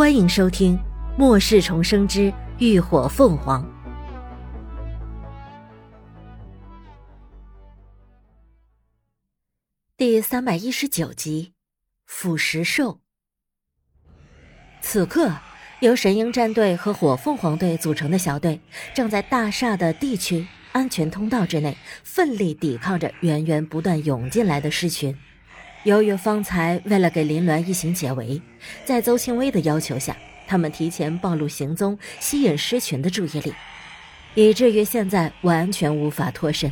欢迎收听《末世重生之浴火凤凰》第三百一十九集《腐蚀兽》。此刻，由神鹰战队和火凤凰队组成的小队，正在大厦的地区安全通道之内，奋力抵抗着源源不断涌进来的狮群。由于方才为了给林鸾一行解围，在邹庆威的要求下，他们提前暴露行踪，吸引狮群的注意力，以至于现在完全无法脱身。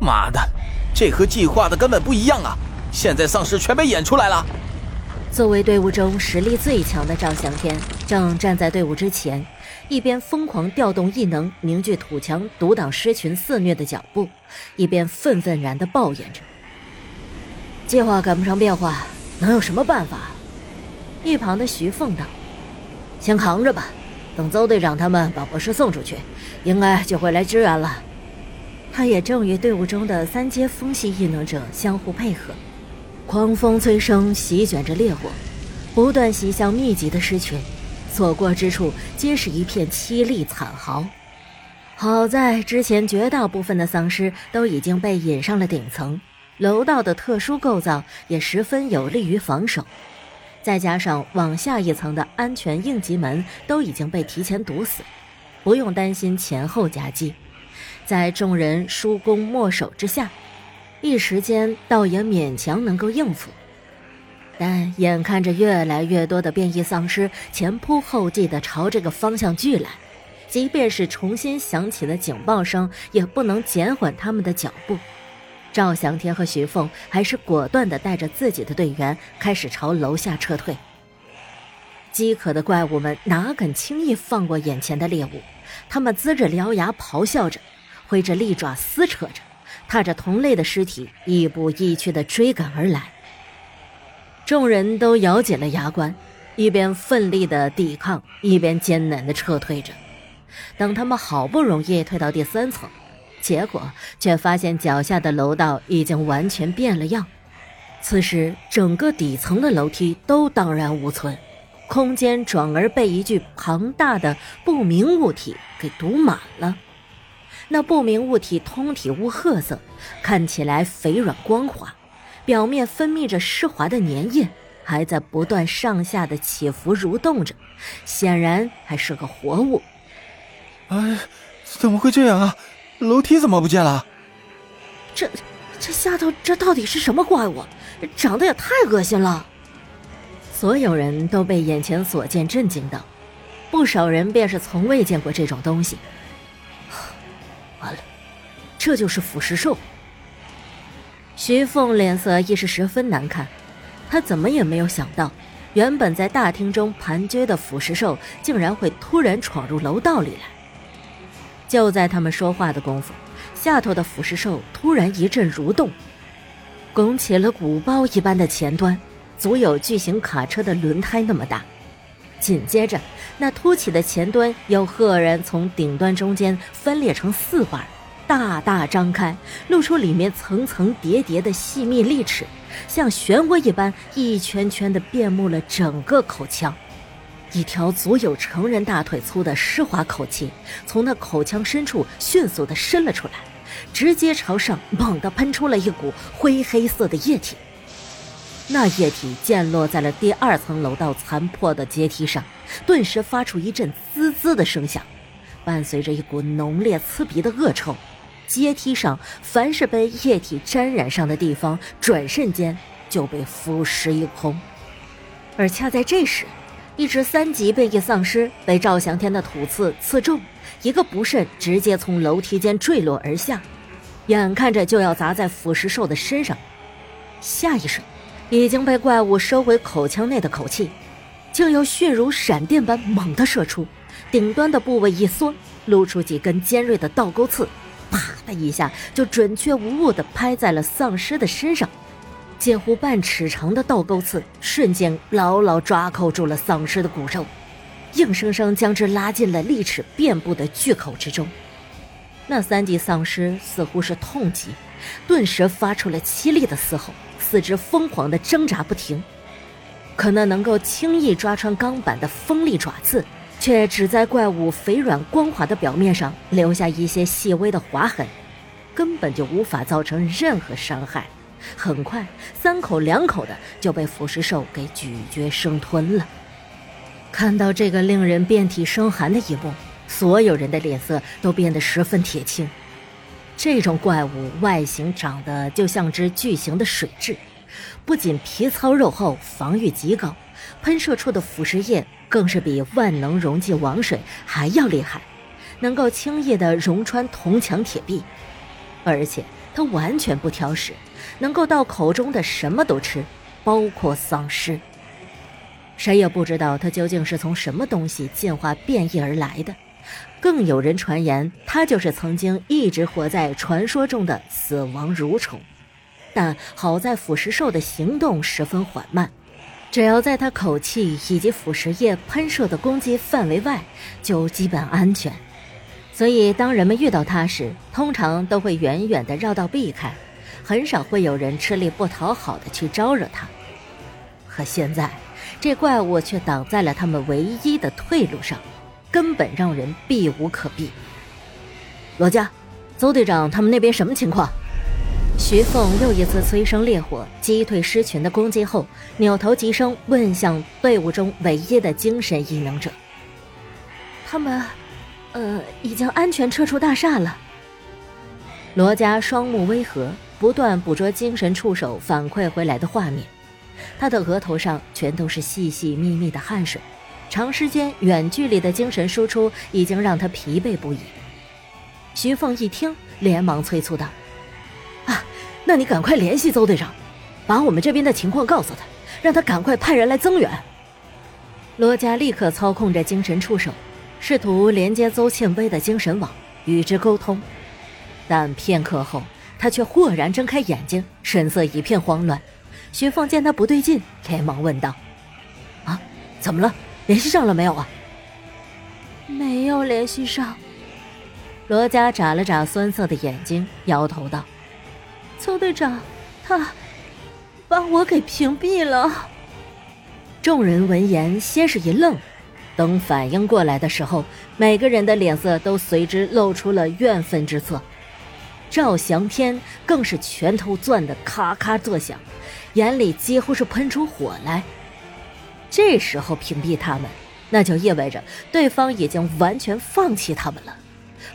妈的，这和计划的根本不一样啊！现在丧尸全被演出来了。作为队伍中实力最强的赵翔天，正站在队伍之前，一边疯狂调动异能凝聚土墙，阻挡狮群肆虐的脚步，一边愤愤然地抱怨着。计划赶不上变化，能有什么办法？一旁的徐凤道：“先扛着吧，等邹队长他们把博士送出去，应该就会来支援了。”他也正与队伍中的三阶风系异能者相互配合，狂风催生，席卷着烈火，不断袭向密集的狮群，所过之处皆是一片凄厉惨嚎。好在之前绝大部分的丧尸都已经被引上了顶层。楼道的特殊构造也十分有利于防守，再加上往下一层的安全应急门都已经被提前堵死，不用担心前后夹击。在众人疏攻默守之下，一时间倒也勉强能够应付。但眼看着越来越多的变异丧尸前仆后继地朝这个方向聚来，即便是重新响起的警报声，也不能减缓他们的脚步。赵翔天和徐凤还是果断地带着自己的队员开始朝楼下撤退。饥渴的怪物们哪敢轻易放过眼前的猎物？他们龇着獠牙咆哮着，挥着利爪撕扯着，踏着同类的尸体，亦步亦趋地追赶而来。众人都咬紧了牙关，一边奋力地抵抗，一边艰难地撤退着。等他们好不容易退到第三层。结果却发现脚下的楼道已经完全变了样，此时整个底层的楼梯都荡然无存，空间转而被一具庞大的不明物体给堵满了。那不明物体通体乌褐色，看起来肥软光滑，表面分泌着湿滑的粘液，还在不断上下的起伏蠕动着，显然还是个活物。哎，怎么会这样啊？楼梯怎么不见了？这，这下头这到底是什么怪物？长得也太恶心了！所有人都被眼前所见震惊到，不少人便是从未见过这种东西。完了，这就是腐蚀兽。徐凤脸色亦是十分难看，他怎么也没有想到，原本在大厅中盘踞的腐蚀兽，竟然会突然闯入楼道里来。就在他们说话的功夫，下头的腐蚀兽突然一阵蠕动，拱起了鼓包一般的前端，足有巨型卡车的轮胎那么大。紧接着，那凸起的前端又赫然从顶端中间分裂成四瓣，大大张开，露出里面层层叠叠的细密利齿，像漩涡一般一圈圈的遍布了整个口腔。一条足有成人大腿粗的湿滑口气从那口腔深处迅速地伸了出来，直接朝上猛地喷出了一股灰黑色的液体。那液体溅落在了第二层楼道残破的阶梯上，顿时发出一阵滋滋的声响，伴随着一股浓烈刺鼻的恶臭。阶梯上凡是被液体沾染上的地方，转瞬间就被腐蚀一空。而恰在这时，一只三级变异丧尸被赵翔天的土刺刺中，一个不慎，直接从楼梯间坠落而下，眼看着就要砸在腐蚀兽的身上。下一瞬，已经被怪物收回口腔内的口气，竟又迅如闪电般猛地射出，顶端的部位一缩，露出几根尖锐的倒钩刺，啪的一下就准确无误地拍在了丧尸的身上。近乎半尺长的倒钩刺瞬间牢牢抓扣住了丧尸的骨肉，硬生生将之拉进了利齿遍布的巨口之中。那三级丧尸似乎是痛极，顿时发出了凄厉的嘶吼，四肢疯狂的挣扎不停。可那能够轻易抓穿钢板的锋利爪子，却只在怪物肥软光滑的表面上留下一些细微的划痕，根本就无法造成任何伤害。很快，三口两口的就被腐蚀兽给咀嚼生吞了。看到这个令人遍体生寒的一幕，所有人的脸色都变得十分铁青。这种怪物外形长得就像只巨型的水蛭，不仅皮糙肉厚，防御极高，喷射出的腐蚀液更是比万能溶剂王水还要厉害，能够轻易的溶穿铜墙铁壁。而且它完全不挑食，能够到口中的什么都吃，包括丧尸。谁也不知道它究竟是从什么东西进化变异而来的。更有人传言，他就是曾经一直活在传说中的死亡蠕虫，但好在腐蚀兽的行动十分缓慢，只要在它口气以及腐蚀液喷射的攻击范围外，就基本安全。所以，当人们遇到它时，通常都会远远地绕道避开，很少会有人吃力不讨好的去招惹它。可现在，这怪物却挡在了他们唯一的退路上。根本让人避无可避。罗家，邹队长他们那边什么情况？徐凤又一次催生烈火，击退狮群的攻击后，扭头急声问向队伍中唯一的精神异能者：“他们，呃，已经安全撤出大厦了。”罗家双目微合，不断捕捉精神触手反馈回来的画面，他的额头上全都是细细密密的汗水。长时间远距离的精神输出已经让他疲惫不已。徐凤一听，连忙催促道：“啊，那你赶快联系邹队长，把我们这边的情况告诉他，让他赶快派人来增援。”罗家立刻操控着精神触手，试图连接邹庆威的精神网，与之沟通。但片刻后，他却豁然睁开眼睛，神色一片慌乱。徐凤见他不对劲，连忙问道：“啊，怎么了？”联系上了没有啊？没有联系上。罗佳眨了眨酸涩的眼睛，摇头道：“邹队长，他把我给屏蔽了。”众人闻言先是一愣，等反应过来的时候，每个人的脸色都随之露出了怨愤之色。赵翔天更是拳头攥得咔咔作响，眼里几乎是喷出火来。这时候屏蔽他们，那就意味着对方已经完全放弃他们了，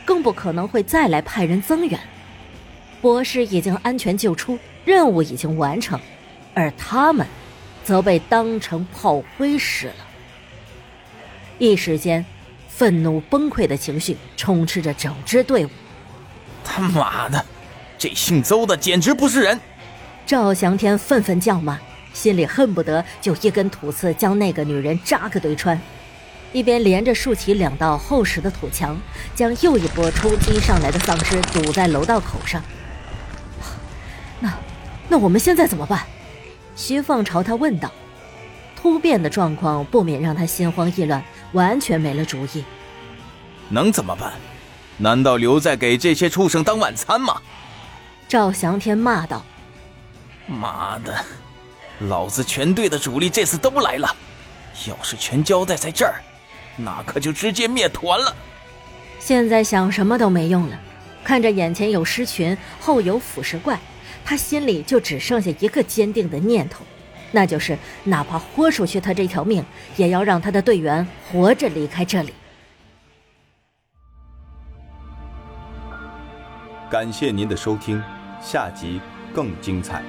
更不可能会再来派人增援。博士已经安全救出，任务已经完成，而他们，则被当成炮灰使了。一时间，愤怒崩溃的情绪充斥着整支队伍。他妈的，这姓邹的简直不是人！赵翔天愤愤叫骂。心里恨不得就一根土刺将那个女人扎个对穿，一边连着竖起两道厚实的土墙，将又一波冲击上来的丧尸堵在楼道口上。那，那我们现在怎么办？徐凤朝他问道。突变的状况不免让他心慌意乱，完全没了主意。能怎么办？难道留在给这些畜生当晚餐吗？赵翔天骂道。妈的！老子全队的主力这次都来了，要是全交代在这儿，那可就直接灭团了。现在想什么都没用了，看着眼前有狮群，后有腐蚀怪，他心里就只剩下一个坚定的念头，那就是哪怕豁出去他这条命，也要让他的队员活着离开这里。感谢您的收听，下集更精彩。